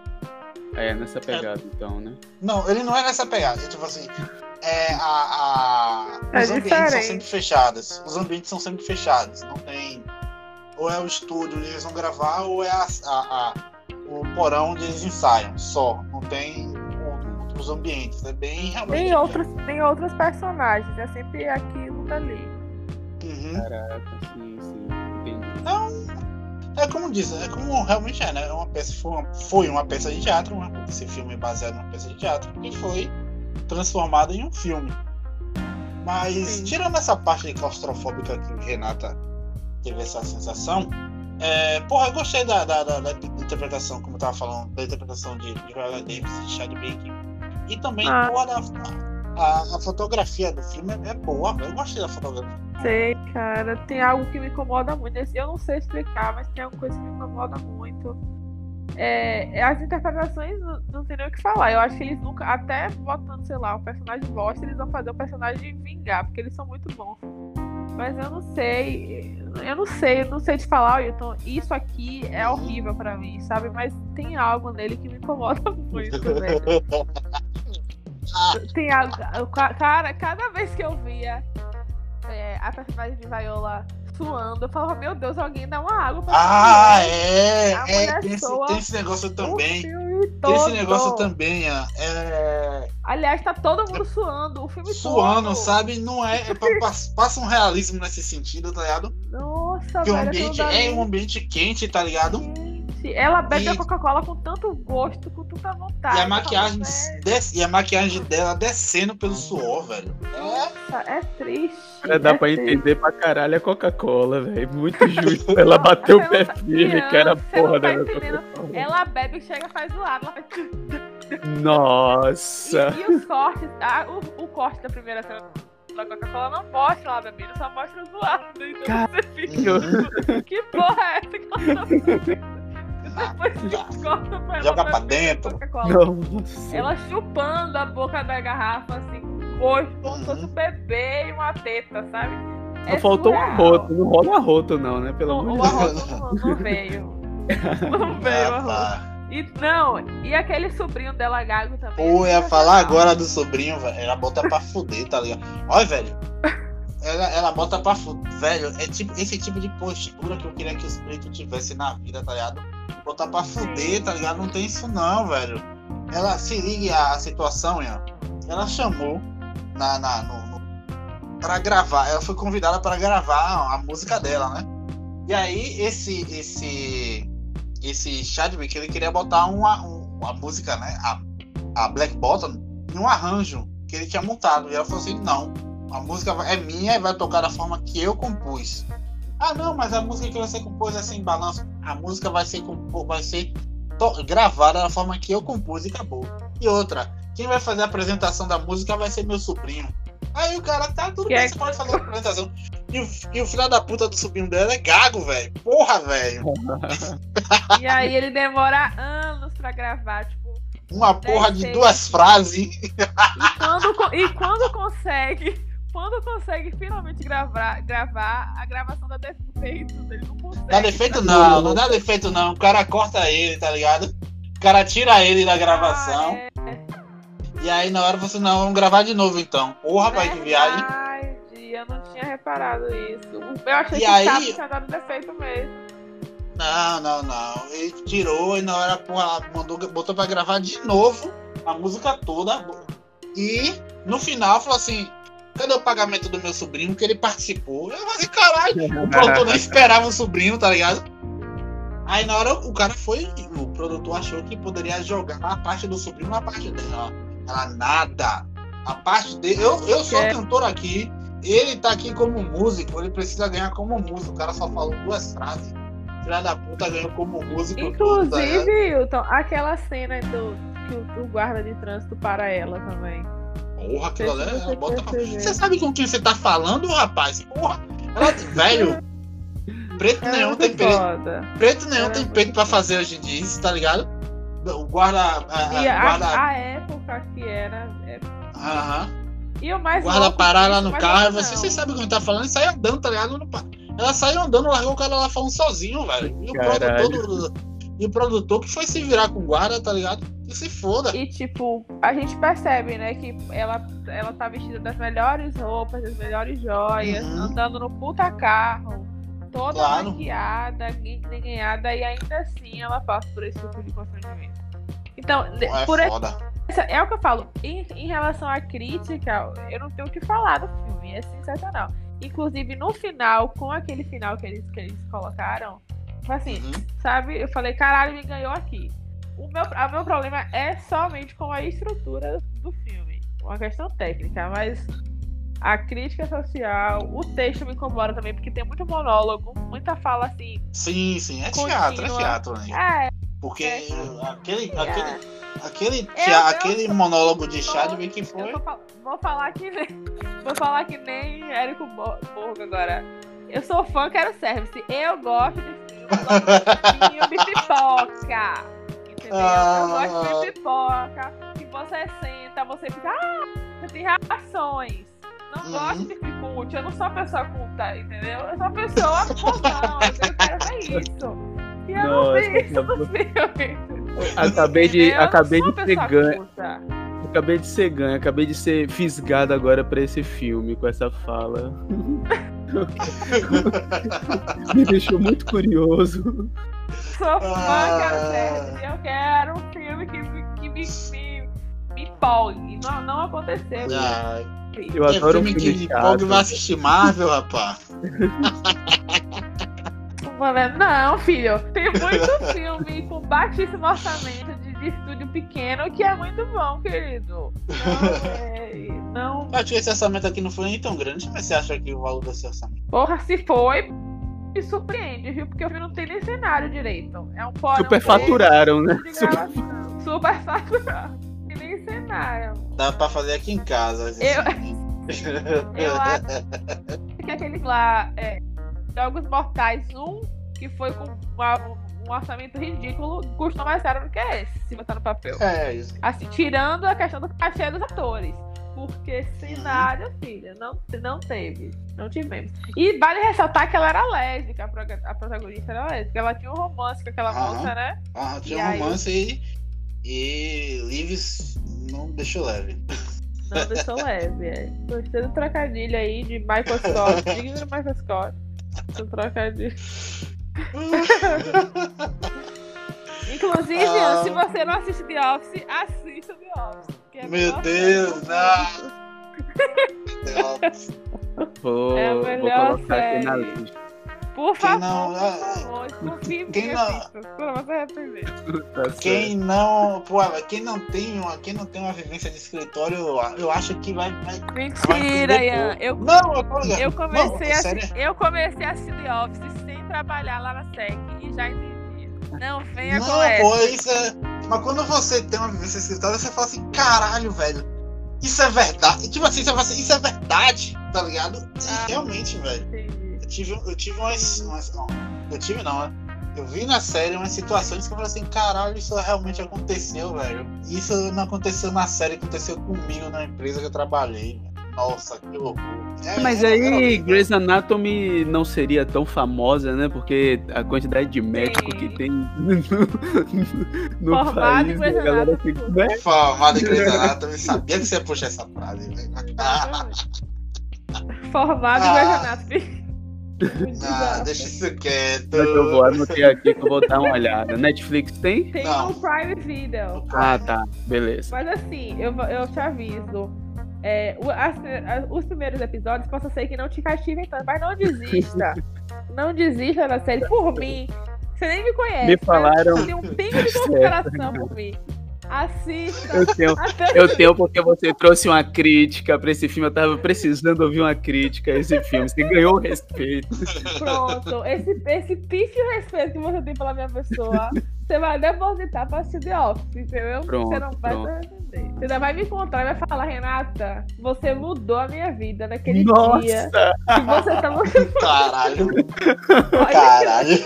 É, nessa pegada então, né? Não, ele não é nessa pegada. Tipo assim, é a, a- É os ambientes são diferente. sempre fechados. Os ambientes são sempre fechados. Não tem. Ou é o estúdio onde eles vão gravar, ou é a, a- a- o porão onde eles ensaiam. Só. Não tem outros ambientes. É bem realmente. Tem outros, tem outros personagens. É sempre aquilo dali. Uhum. Caraca, sim, sim. Entendi. É como diz, é como realmente é, né? É uma peça, foi, uma, foi uma peça de teatro, uma, esse filme é baseado numa peça de teatro, que foi transformada em um filme. Mas, Sim. tirando essa parte claustrofóbica que Renata teve essa sensação, é, porra, eu gostei da, da, da- da interpretação, como eu tava falando, da interpretação de, de Viola Davis e Chad Baker. E também, Ah. porra, da, a, a fotografia do filme é, é boa, eu gostei da fotografia. Sei, cara. Tem algo que me incomoda muito. Eu não sei explicar, mas tem alguma coisa que me incomoda muito. É, as interpretações não, não tem nem o que falar. Eu acho que eles nunca, até botando, sei lá, um personagem bosta, eles vão fazer um personagem vingar, porque eles são muito bons. Mas eu não sei. Eu não sei, eu não sei te falar, Wilton. Isso aqui é horrível pra mim, sabe? Mas tem algo nele que me incomoda *laughs* muito, velho. *laughs* Tem algo. ca- Cara, cada vez que eu via é, a personagem de Viola suando, eu falava, meu Deus, alguém dá uma água pra Ah, mulher. é! A é tem, esse, tem esse negócio também. Tem esse negócio também, ó, é, Aliás, tá todo mundo suando. O filme suando, todo. sabe? Não é. é *laughs* passa um realismo nesse sentido, tá ligado? Nossa, Porque o velho. ambiente é um ambiente quente, tá ligado? Gente, ela bebe E- a Coca-Cola com tanto gosto, com tanta vontade. E a maquiagem, Eu falo, "Velho, des- e a maquiagem dela descendo pelo suor, velho. É, Nossa, é triste. Cara, dá é pra triste. entender pra caralho a Coca-Cola, velho. Muito justo. *laughs* Ela bateu o pé tá- firme, que era a porra tá. Coca-Cola. Ela bebe e chega e faz do lado. Ela faz... Nossa. E, e os cortes, ah, o, o corte da primeira cena da Coca-Cola não mostra ela bebendo, só mostra os lados. Então Cara, você fica. que porra é essa que ela tá fazendo? Depois corta pra ela Joga pra beber dentro. Ela chupando a boca da garrafa, assim, gosto, como se fosse um bebê e uma teta, sabe? Só faltou um surreal. arroto. Não rola arroto, não, né? Pelo amor de Deus. não, veio. *laughs* Não veio o ah, arroto. tá. E, não, e aquele sobrinho dela, Gago, também. Pô, é ia falar agora do sobrinho, velho. Ela bota pra fuder, tá ligado? Olha, velho. Ela, ela bota pra fuder. Velho, é tipo, esse tipo de postura que eu queria que os pretos tivessem na vida, tá ligado? Botar pra fuder, tá ligado? Não tem isso não, velho. Ela se ligue a situação, Ian. Ela chamou na, na, no, no- pra gravar. Ela foi convidada pra gravar a música dela, né? E aí, esse, esse, esse Chadwick, ele queria botar uma, um- uma música, né? A, a Black Bottom, em um arranjo que ele tinha montado. E ela falou assim: não, a música é minha e vai tocar da forma que eu compus. Ah, não, mas a música que você compôs é sem balanço. A música vai ser, vai ser gravada da forma que eu compus e acabou. E outra, quem vai fazer a apresentação da música vai ser meu sobrinho. Aí o cara tá tudo Que bem, é- você pode fazer a apresentação. E o, e o filho da puta do sobrinho dela é gago, velho. Porra, velho. E aí ele demora anos pra gravar, tipo. Uma porra de duas frases. E quando, e quando consegue, quando consegue finalmente gravar, gravar, a gravação dá defeito, ele não consegue. Dá defeito não, não dá defeito não. O cara corta ele, tá ligado? O cara tira ele da gravação. Ah, é. E aí na hora você não, vamos gravar de novo então. Porra, pai, que viagem. Verdade, eu não tinha reparado isso. Eu achei E que aí- cabo tinha dado defeito mesmo. Não, não, não. Ele tirou e na hora, porra, mandou, botou pra gravar de novo a música toda. E no final falou assim: cadê o pagamento do meu sobrinho que ele participou? Eu falei, caralho, o produtor nem esperava o sobrinho, tá ligado? Aí na hora o cara foi, o produtor achou que poderia jogar a parte do sobrinho na parte dele. Ó. Ela nada. A parte dele. Eu, eu sou É. cantor aqui. Ele tá aqui como músico, ele precisa ganhar como músico. O cara só falou duas frases. Filha da puta ganhou como músico. tá? Inclusive, Hilton, aquela cena do, que o guarda de trânsito para ela também. Porra, aquilo ali, ela você bota pra... percebeu. Você sabe com quem você tá falando, rapaz? Porra, ela, velho. Preto é nenhum tem peito. Preto nenhum é tem peito pra fazer hoje em dia, tá ligado? O guarda. a- a- E a, guarda. a época que era. é- Aham. E o mais guarda louco parar lá no carro, você, você sabe o que tá falando, e sai andando, tá ligado? Ela saiu andando, largou o cara lá falando sozinho, velho. E o Caralho. produtor do- E o produtor que foi se virar com o guarda, tá ligado? Que se foda. E tipo, a gente percebe, né, que ela, ela tá vestida das melhores roupas, das melhores joias, Uhum. andando no puta carro, toda Claro. maquiada, guinguinhada, e ainda assim ela passa por esse tipo de constrangimento. Então, é por foda. essa, é o que eu falo, em, em relação à crítica, eu não tenho o que falar do filme, é sensacional. Inclusive, no final, com aquele final que eles, que eles colocaram, foi assim, Uhum. sabe? Eu falei, caralho, me ganhou aqui. O meu, o meu problema é somente com a estrutura do filme. Uma questão técnica, mas a crítica social, o texto me incomoda também, porque tem muito monólogo, muita fala assim. Sim, sim, é Contínua. teatro, é teatro, né? É, Porque É. aquele, é. aquele, aquele, Eu- eu aquele sou- monólogo de Chadwick eu foi. vou, vou falar que nem. *laughs* Vou falar que nem Érico Bo- Borgo agora. Eu sou fã, quero service. Eu gosto de filme, eu gosto de *laughs* filme pipoca. Entendeu? Eu gosto de pipoca. Que você senta, você fica. Ah, você tem reações. Não Uhum. gosto de filme culto. Eu não sou uma pessoa culta, entendeu? Eu sou uma pessoa comum. Eu quero ver *laughs* isso. E eu não Nossa, vi isso no filme. *laughs* Acabei de, Eu acabei de ser ganho. Acabei de ser ganho, acabei de ser fisgado agora pra esse filme com essa fala. *laughs* Me deixou muito curioso. Sou fã, Ah. quero ser. Eu quero um filme que, me- que me, me, me empolgue. Não, não aconteceu. Ah, Eu é adoro filme um que filme de chato. Pog vai assistir Marvel, rapaz. Mano, Não, filho. Tem muito filme com baixíssimo orçamento estúdio pequeno que é muito bom, querido. Não, é, não. Eu *laughs* acho que esse orçamento aqui não foi nem tão grande, mas você acha que o valor desse orçamento? Porra, se foi, me surpreende, viu? Porque o filme não tem nem cenário direito. É um porão Superfaturaram, né? de gravação. Super faturado. Tem nem cenário. Dá pra fazer aqui em casa. Eu-. *laughs* Eu acho que aquele lá, é, Jogos Mortais 1, que foi com uma- um orçamento ridículo, custou mais caro do que esse, se botar no papel. É isso. Assim, tirando a questão do cachê dos atores. Porque cenário, filha, não, não teve. Não tivemos. E vale ressaltar que ela era lésbica, a protagonista era lésbica. Ela tinha um romance com aquela Aham. moça, né? Ah, tinha E um aí? romance e, e Lives não deixou leve. Não deixou leve, é. Gostei do trocadilho aí de Michael Scott. *laughs* Digno do Michael Scott. Do trocadilho. *laughs* Inclusive, Ah. se você não assiste The Office, assista The Office. é Meu Deus, não. mundo. Vou, É a vou melhor na série. lista. Por Quem favor, não- por favor, Quem não- vai. Tá. Quem não, pô, quem não tem uma, quem não tem uma vivência de escritório, eu, eu acho que vai, vai vai Mentira, entender Ian. Eu, Não, eu eu, comecei não, a, sério. eu comecei a assistir The Office sem trabalhar lá na SEC e já entendi. Não, venha Não, com essa. pô, isso é. Mas quando você tem uma vivência de escritório, você fala assim, caralho, velho. Isso é verdade. Tipo assim, você fala assim, isso é verdade, tá ligado? E Ah. realmente, velho. Entendi. Eu tive, eu tive umas, umas- não, Eu tive não, né? Eu vi na série umas situações que eu falei assim, caralho, isso realmente aconteceu, velho. Isso não aconteceu na série, aconteceu comigo na empresa que eu trabalhei, velho. Nossa, que horror. É, Mas é, aí, era- Grey's Anatomy não seria tão famosa, né? Porque a quantidade de médico Sim. que tem *laughs* no, no Formado país, em Grey's a galera Anatomy. fica, né? Formado em Grey's Anatomy, sabia que você ia puxar essa frase, velho. Formado em Ah. Grey's Anatomy. Ah, deixa isso quieto. Mas eu vou anotar aqui que eu vou dar uma olhada. Netflix tem? Tem Não. um Prime Video. Ah, tá. Beleza. Mas assim, eu, eu te aviso. É, o- as- os primeiros episódios possa ser que não te cativem tanto, mas não desista. *laughs* não desista da série por mim. Você nem me conhece. Me mas falaram- um pingo de *laughs* consideração por mim. Assista. Eu tenho, eu tenho porque você trouxe uma crítica pra esse filme. Eu tava precisando ouvir uma crítica a esse filme. Você ganhou o respeito. Pronto. Esse, esse pífio respeito que você tem pela minha pessoa, você vai depositar pra assistir The Office, entendeu? Pronto, você não vai pronto. Você ainda vai me encontrar e vai falar, Renata, você mudou a minha vida naquele Nossa! dia. Que você tava. *laughs* *laughs* Caralho, Olha, caralho.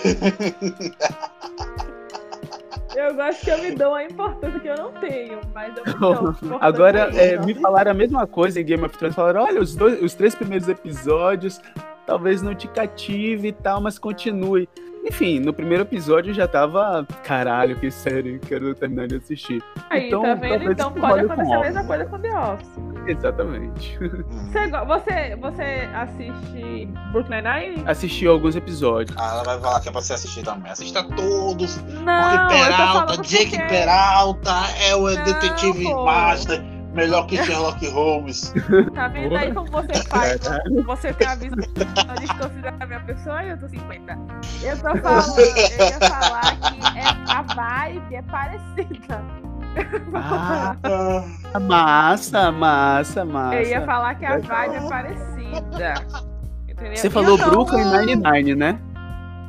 Eu gosto que eu me dou a importância que eu não tenho, mas eu me dou. *laughs* importância Agora, é, não me falaram a mesma coisa em Game of Thrones. Falaram, olha, os, dois, os três primeiros episódios talvez não te cative e tal, mas continue. Enfim, no primeiro episódio eu já tava, caralho, que série, quero terminar de assistir. Aí, Então, tá vendo? Então pode acontecer a mesma coisa com The Office. Exatamente. Você, go- você, você assiste Brooklyn Nine? Assisti alguns episódios. Ah, ela vai falar que é pra você assistir também. Assista todos. Não, Peralta, Jake porque... Peralta é o Não, detetive pô. master. Melhor que Sherlock Holmes. Tá vendo aí como você faz? Você tem a visão distorcida da minha pessoa e eu tô 50. Eu tô falando, eu ia falar que é, a vibe é parecida. Ah, massa, massa, massa. Eu ia falar que a vibe é parecida. Entendeu? Você falou Brooklyn Nine-Nine, né?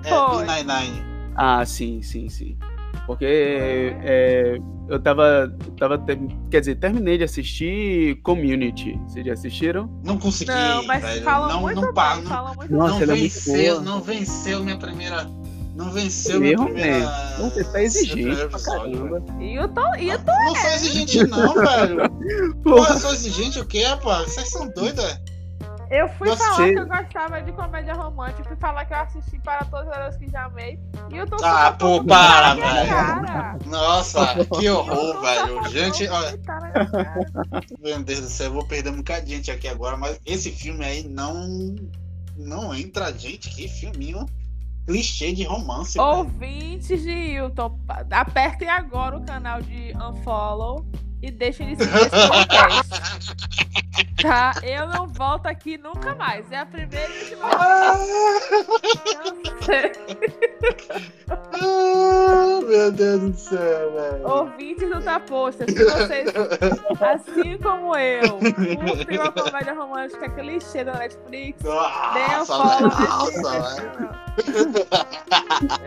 é. B99. Ah, sim, sim, sim. Porque é, eu tava, tava ter- quer dizer, terminei de assistir Community. Vocês já assistiram? Não consegui, Não, mas velho. falam não, muito não, bem, não, falam muito Nossa, não é muito venceu, não venceu minha primeira. Não venceu minha primeira. velho. Você tá exigente pra caramba. E eu tô, e eu tô Não sou exigente, não, velho. *laughs* Pô, Porra, eu sou exigente o quê, rapaz? Vocês são doidos, é? Eu fui Você- falar que eu gostava de comédia romântica, fui falar que eu assisti para todas as que já amei. E eu tô Ah, pô, para, velho. cara. Nossa, *laughs* que horror, velho. Gente, olha, meu Deus do céu, eu vou perder um bocadinho de gente aqui agora, mas esse filme aí não. Não entra, gente. Que filminho clichê de romance. Ouvintes de Hilton, apertem agora o canal de Unfollow e deixem de seguir esse *laughs* podcast. Tá? Eu não volto aqui nunca mais. É a primeira e última vez. Ah, meu Deus do céu, velho. Ouvintes do Taposta, se vocês, *laughs* assim como eu, curtem uma comédia romântica clichê da Netflix, deem um follow nesse, Nossa, velho.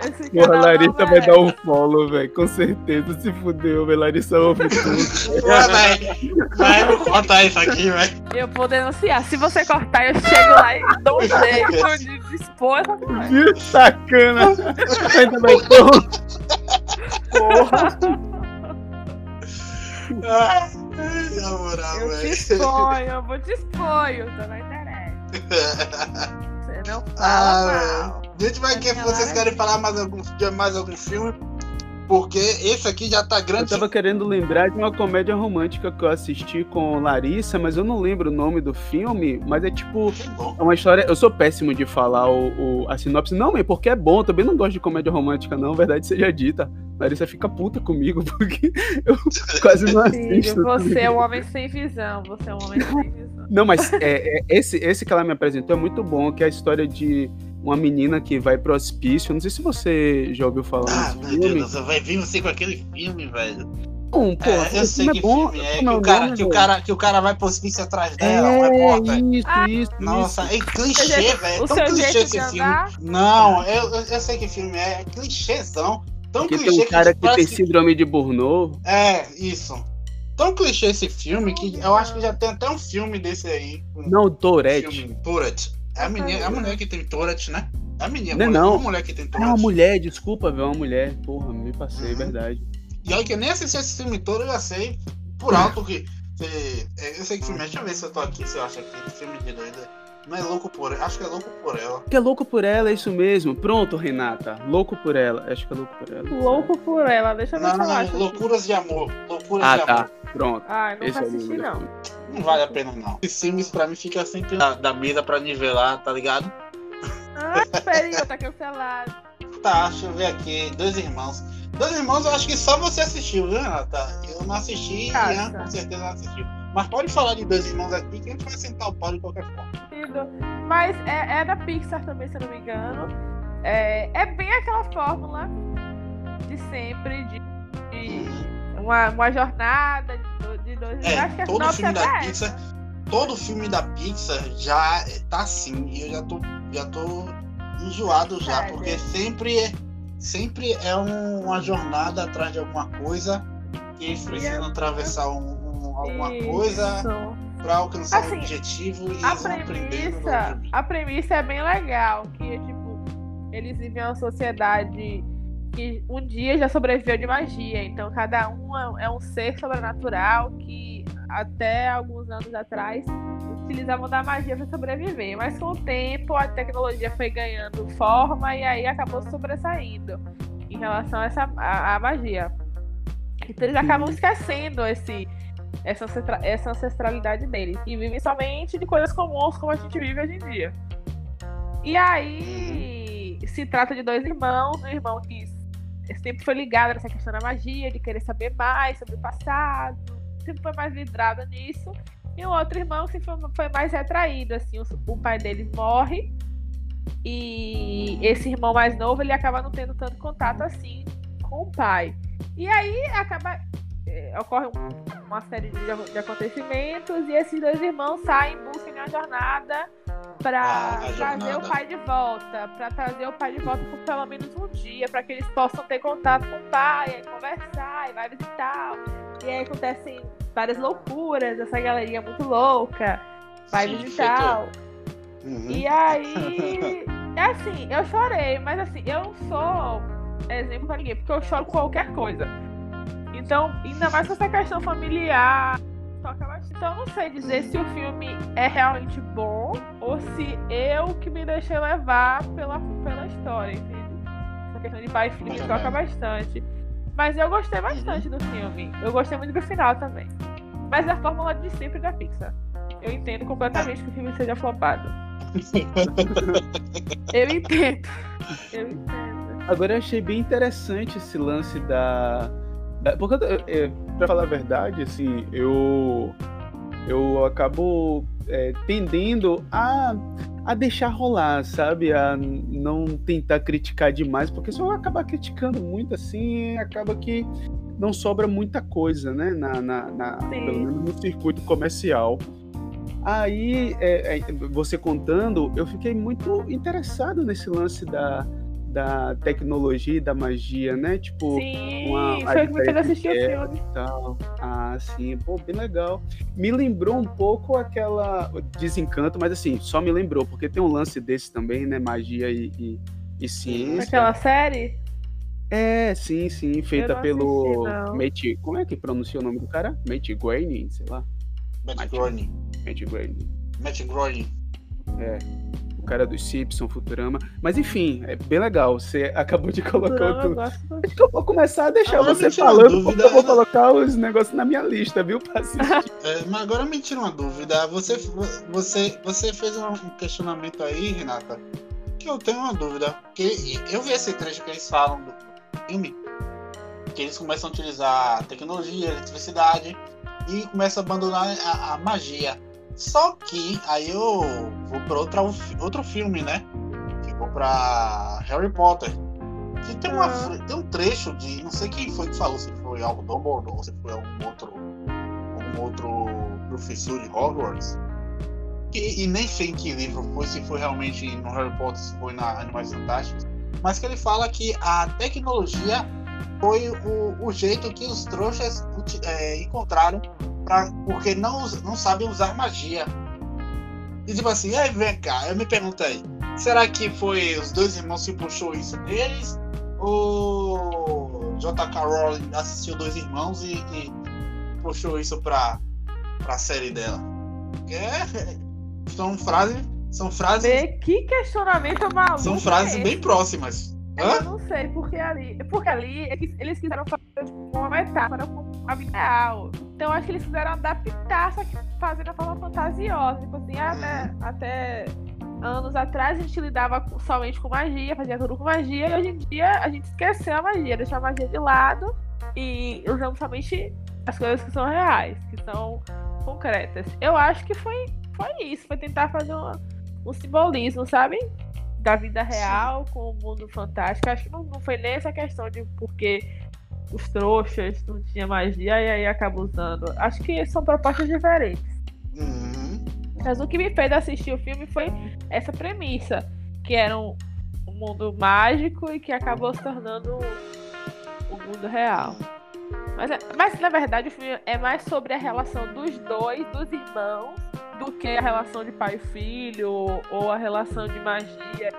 nesse, esse Porra, canal Larissa não vai dar um follow, velho. Com certeza se fudeu, velho. Larissa ouve tudo. Pô, velho. Vai, não corta isso aqui, velho. Eu vou denunciar. Se você cortar, eu chego lá e dou um *laughs* jeito de expor. Que sacana. Porra, Ah, Na moral, eu te exponho, eu vou te exponho, tô na internet. *laughs* Você não Ah, fala velho. mal. Gente, vai que vocês querem falar mais algum, de mais algum filme? Porque esse aqui já tá Eu grande. tava querendo lembrar de uma comédia romântica que eu assisti com Larissa, mas eu não lembro o nome do filme, mas é tipo. É uma história. Eu sou péssimo de falar o, o- a sinopse. Não, é porque é bom. Eu também não gosto de comédia romântica, não. Verdade seja dita. Larissa fica puta comigo, *laughs* porque eu *laughs* quase não Filho, assisto. você é um homem sem visão. Você é um homem sem visão. Não, mas é, é, esse, esse que ela me apresentou é muito bom, que é a história de, uma menina que vai pro hospício. Não sei se você já ouviu falar Ah, nesse meu filme. Deus, vai vir você com aquele filme, velho. Bom, pô, É, eu sei que é bom. filme é, que Como o, cara, que, o cara, que o cara vai pro hospício atrás dela, um É, isso, Ah, isso, Nossa, isso. é clichê, velho. o Tão seu clichê jeito esse de filme. andar? Não, eu, eu, sei que filme é, é clichêzão. Tão Porque clichê tem um cara que tem parece síndrome de Burnout. É, isso. Tão clichê esse filme que eu acho que já tem até um filme desse aí. Um Não, Tourette. filme Tourette. É a, menina, é a mulher que tem Tourette, né? É a menina, Não é mulher, não. uma mulher que tem É Tourette. uma mulher, desculpa, velho, é uma mulher. Porra, me passei, Uhum. verdade. E olha que eu nem assisti esse filme todo, eu já sei por alto que. que- é, eu sei que filme é. Deixa eu ver se eu tô aqui, se eu acho aqui. Filme de doida. Não é louco por ela. Acho que é louco por ela. Que é louco por ela, é isso mesmo. Pronto, Renata. Louco por ela. Acho que é louco por ela. Louco por ela, deixa eu ver Não, não, aqui. Loucuras de amor. Loucuras Ah, de tá. amor. Pronto. Ai, não Esse é assisti, do não. filme. Não vale a pena, não. Esses filmes pra mim fica sempre da, da mesa pra nivelar, tá ligado? Ah, peraí, tá cancelado. *laughs* Tá, deixa eu ver aqui. Dois irmãos. Dois irmãos eu acho que só você assistiu, viu, Renata? Eu não assisti e Ah, Ian tá. com certeza não assistiu. Mas pode falar de dois irmãos aqui que a gente vai sentar o pau de qualquer forma. Mas é, é da Pixar também, se eu não me engano. É, é bem aquela fórmula de sempre, de, de uma, uma jornada de, do- de dois. eu acho que É, todo sinopse filme é da. Pixar, todo filme da Pixar já tá assim, e eu já tô, já tô enjoado já, É, porque sempre é, sempre é um- uma jornada atrás de alguma coisa que eles precisam atravessar um- um- alguma coisa Isso. pra alcançar Assim, o objetivo e A premissa, a premissa é bem legal, que tipo, eles vivem uma sociedade que um dia já sobreviveu de magia, então cada um é- é um ser sobrenatural que até alguns anos atrás utilizavam da magia para sobreviver, mas com o tempo a tecnologia foi ganhando forma e aí acabou sobressaindo em relação a essa a, a magia. Então eles acabam esquecendo esse essa, essa ancestralidade deles. E vivem somente de coisas comuns como a gente vive hoje em dia. E aí se trata de dois irmãos, um irmão que sempre foi ligado nessa questão da magia, de querer saber mais sobre o passado, sempre foi mais vidrado nisso. E o outro irmão que foi, foi mais retraído, assim, o, o pai deles morre. E esse irmão mais novo, ele acaba não tendo tanto contato assim com o pai. E aí acaba ocorre um- uma série de, de acontecimentos e esses dois irmãos saem em busca de uma jornada para Ah, trazer o pai de volta, para trazer o pai de volta por pelo menos um dia, para que eles possam ter contato com o pai, conversar, e vai visitar. E aí acontecem várias loucuras, essa galerinha muito louca, vai Sim, visitar. Uhum. E aí, é assim, eu chorei, mas assim, eu não sou exemplo pra ninguém, porque eu choro com qualquer coisa. Então, ainda mais com essa questão familiar. toca bastante. Então, eu não sei dizer se o filme é realmente bom ou se eu que me deixei levar pela, pela história, entende? Essa questão de pai e filho toca bastante. Mas eu gostei bastante do filme. Eu gostei muito do final também. Mas é a fórmula de sempre da Pixar. Eu entendo completamente que o filme seja flopado. *laughs* Eu entendo. Eu entendo. Agora eu achei bem interessante esse lance da. Da porque, é, pra falar a verdade, assim, eu. Eu acabo é, tendendo a, a deixar rolar, sabe? A não tentar criticar demais, porque se eu acabar criticando muito assim, acaba que não sobra muita coisa, né? Na, na, na- pelo menos no circuito comercial. Aí, é, é, você contando, eu fiquei muito interessado nesse lance da, da tecnologia e da magia, né? Tipo, Sim, uma- a foi o que me fez assistir o é. filme. tal. Ah, sim, pô, bem legal. Me lembrou um pouco aquela desencanto, mas assim, só me lembrou, porque tem um lance desse também, né? Magia e, e, e ciência. Aquela série? É, sim, sim, feita pelo. Matt, como é que pronuncia o nome do cara? Matt Groening, sei lá. Matt Groening. Matt Groening. Matt Groening. O cara do Simpson, Futurama. Mas enfim, é bem legal. Você *laughs* acabou de colocar Não, eu vou começar a deixar Agora você tira uma falando, dúvida. porque eu vou colocar os negócios na minha lista, viu? *laughs* É, mas agora me tira uma dúvida. Você, você, você fez um questionamento aí, Renata, que eu tenho uma dúvida. Que eu vi esse trecho que eles falam do filme, que eles começam a utilizar tecnologia, eletricidade e começam a abandonar a, a magia. Só que aí eu vou para outra, outro filme, né? Que, bom, pra Harry Potter. Que tem, uma, Ah. tem um trecho de. Não sei quem foi que falou, se foi algo Dumbledore ou se foi algum outro. algum outro professor de Hogwarts. Que, e nem sei em que livro foi, se foi realmente no Harry Potter, se foi na Animais Fantásticos. Mas que ele fala que a tecnologia foi o, o jeito que os trouxas é, encontraram pra, porque não, não sabem usar magia. E tipo assim, aí vem cá, eu me perguntei, será que foi os dois irmãos que puxou isso deles? Ou J.K. Rowling assistiu dois irmãos e, e puxou isso pra, pra série dela? É, *laughs* são frases. São frases. Que questionamento maluco. São é frases esse? bem próximas. Eu Hã? não sei, porque ali. Porque ali eles, quiseram fazer uma metáfora com a vida real. Então acho que eles quiseram adaptar, só que fazer da forma fantasiosa. Tipo assim, até, até anos atrás a gente lidava somente com magia, fazia tudo com magia, e hoje em dia a gente esqueceu a magia, deixou a magia de lado e usamos somente as coisas que são reais, que são concretas. Eu acho que foi, foi isso, foi tentar fazer uma- um simbolismo, sabe? da vida real com o mundo fantástico. Acho que não, não foi nem essa questão de porque os trouxas não tinham magia e aí acaba usando. Acho que são propostas diferentes. Uhum. Mas o que me fez assistir o filme foi essa premissa, que era um, um mundo mágico e que acabou se tornando o mundo real. Mas, é- mas na verdade o filme é mais sobre a relação dos dois, dos irmãos, do que a relação de pai e filho, ou a relação de magia,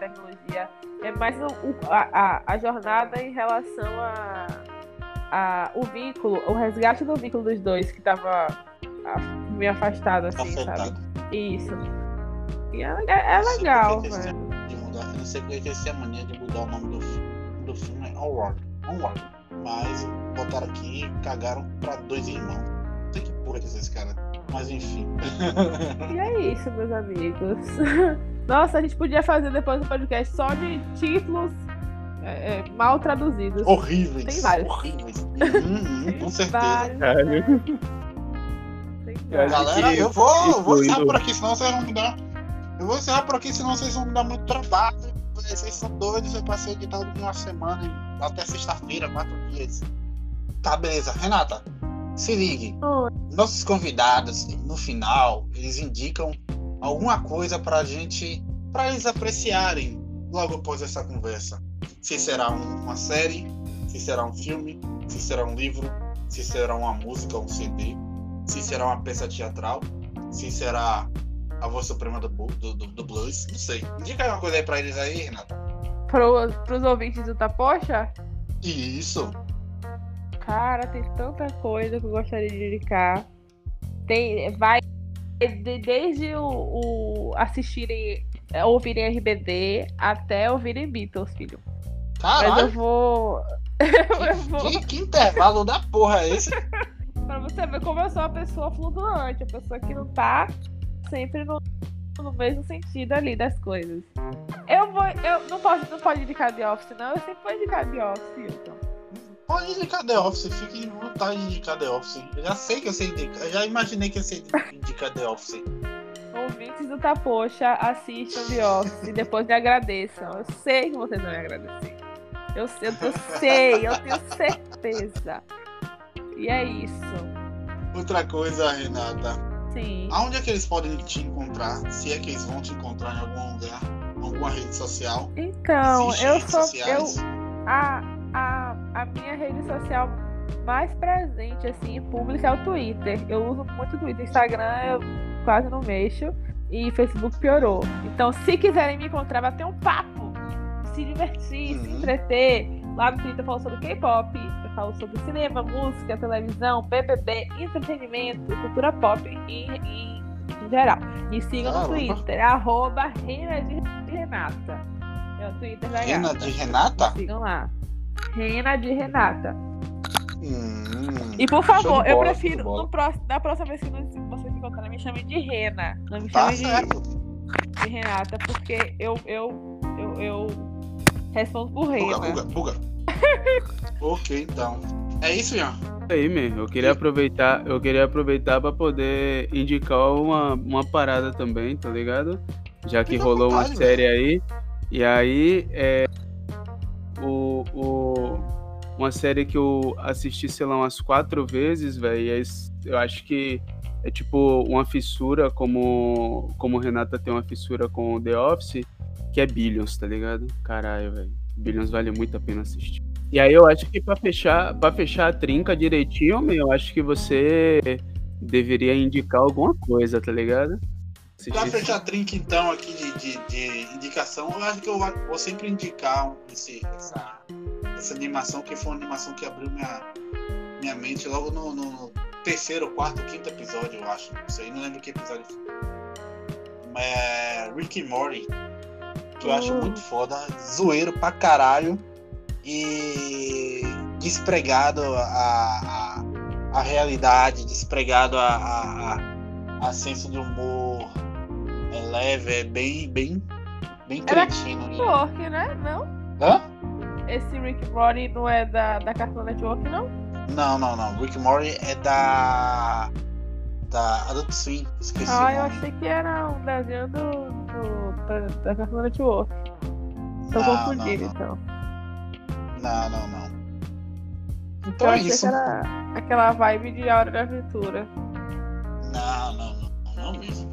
tecnologia. É mais o- a, a, jornada em relação a, a o vínculo, o resgate do vínculo dos dois, que tava a- meio afastado, assim, sabe? Afetado. Isso. E é, é- é legal, Não sei porque que velho. Eu não sei porque que eles têm a mania de mudar o nome do filme. Do filme é Onward. Onward. Mas botaram aqui e cagaram pra dois irmãos. Não sei que porra que é esse cara. Mas enfim. E é isso, meus amigos. *laughs* Nossa, a gente podia fazer depois um podcast só de títulos é, é, mal traduzidos. Horríveis. Tem vários. Horríveis. Uhum, com certeza. Vários, tem. Galera, eu vou, eu vou encerrar por aqui, senão vocês vão me dar. Eu vou encerrar por aqui, senão vocês vão me dar muito trabalho. Vocês são doidos, eu passei editado uma semana, até sexta-feira, quatro dias. Tá, beleza. Renata, se ligue. Oi. Nossos convidados, no final, eles indicam alguma coisa pra gente, pra eles apreciarem logo após essa conversa. Se será um- uma série, se será um filme, se será um livro, se será uma música, um CD, se será uma peça teatral, se será a voz suprema do, do, do, do blues, não sei. Indica uma coisa aí pra eles aí, Renata. Pro, pros ouvintes do Tapocha, Isso. cara, tem tanta coisa que eu gostaria de indicar. Tem, vai desde o, o assistirem, é, ouvirem RBD até ouvirem Beatles, filho. Mas eu Caralho, vou. *laughs* eu vou. que, que intervalo da porra é esse? *laughs* Pra você ver como eu sou uma pessoa flutuante, a pessoa que não tá sempre no, no mesmo sentido ali das coisas. Eu vou. Eu não posso, não pode indicar The Office, não. Eu sempre vou indicar The Office, então. Pode indicar The Office, fique em vontade de indicar The Office. Eu já sei que eu sei indicar, já imaginei que eu sei indicar The Office. Ouvintes do Tapoxa, assistam The Office e depois me agradeçam. Eu sei que vocês vão me agradecer. Eu, eu, eu sei, eu tenho certeza. E é isso. Outra coisa, Renata, Sim. aonde é que eles podem te encontrar? Se é que eles vão te encontrar em algum lugar, alguma rede social? Então, eu sou. Eu, sociais? a, a minha rede social mais presente, assim, pública é o Twitter. Eu uso muito o Twitter. Instagram eu quase não mexo. E Facebook piorou. Então, se quiserem me encontrar, bater um papo, se divertir, se Uhum. entreter. Lá no Twitter eu falo sobre K-pop, eu falo sobre cinema, música, televisão, BBB, entretenimento, cultura pop em, em, em geral. Me sigam no Caramba. Twitter, arroba Reina de Renata. É o Twitter da gata. de Renata? Sigam lá. Rena de Renata. Hum, E por favor, eu bola, prefiro, no próximo, da próxima vez que vocês me encontrarem, me chamem de Rena. Não me Tá chamem de, de Renata, porque eu, eu, eu, eu respondo por Buga, Rena. buga, buga. *laughs* ok, então. É isso, Ian. Aí, man, eu queria aproveitar, eu queria aproveitar para poder indicar uma, uma parada também, tá ligado? Já que rolou uma série aí, E aí, é, o, o, uma série que eu assisti, sei lá, umas quatro vezes, velho, eu acho que é tipo uma fissura, como, como Renata tem uma fissura com The Office, que é Billions, tá ligado? Caralho, velho. Billions vale muito a pena assistir. E aí eu acho que para fechar, para fechar a trinca direitinho, meu, eu acho que você deveria indicar alguma coisa, tá ligado? Pra fechar a trinca, então, aqui de, de, de, indicação, eu acho que eu vou sempre indicar esse, essa, essa animação, que foi uma animação que abriu minha, minha mente logo no, no terceiro, quarto, quinto episódio, eu acho. Não sei, não lembro que episódio foi. É Rick and Morty, que eu acho hum. muito foda, zoeiro pra caralho e despregado a, a, a realidade, despregado a, a, a senso de humor leve, é bem, bem, bem cretino. Rick Network, né? Não? Hã? Esse Rick Morty não é da, da Cartoon Network, não? Não, não, não. Rick Morty é da. Da Adult Swim, esqueci. Ah, eu achei que era um desenho do, do, da, da Cartoon Network. Tô confundindo, então. Não, não, não. Então eu é isso. Era aquela vibe de Hora da Aventura. Não, não, não, não mesmo.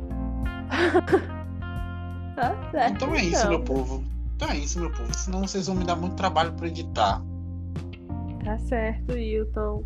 *laughs* tá certo. Então é isso, então. meu povo. Então é isso, meu povo. Senão vocês vão me dar muito trabalho pra editar. Tá certo, Hilton.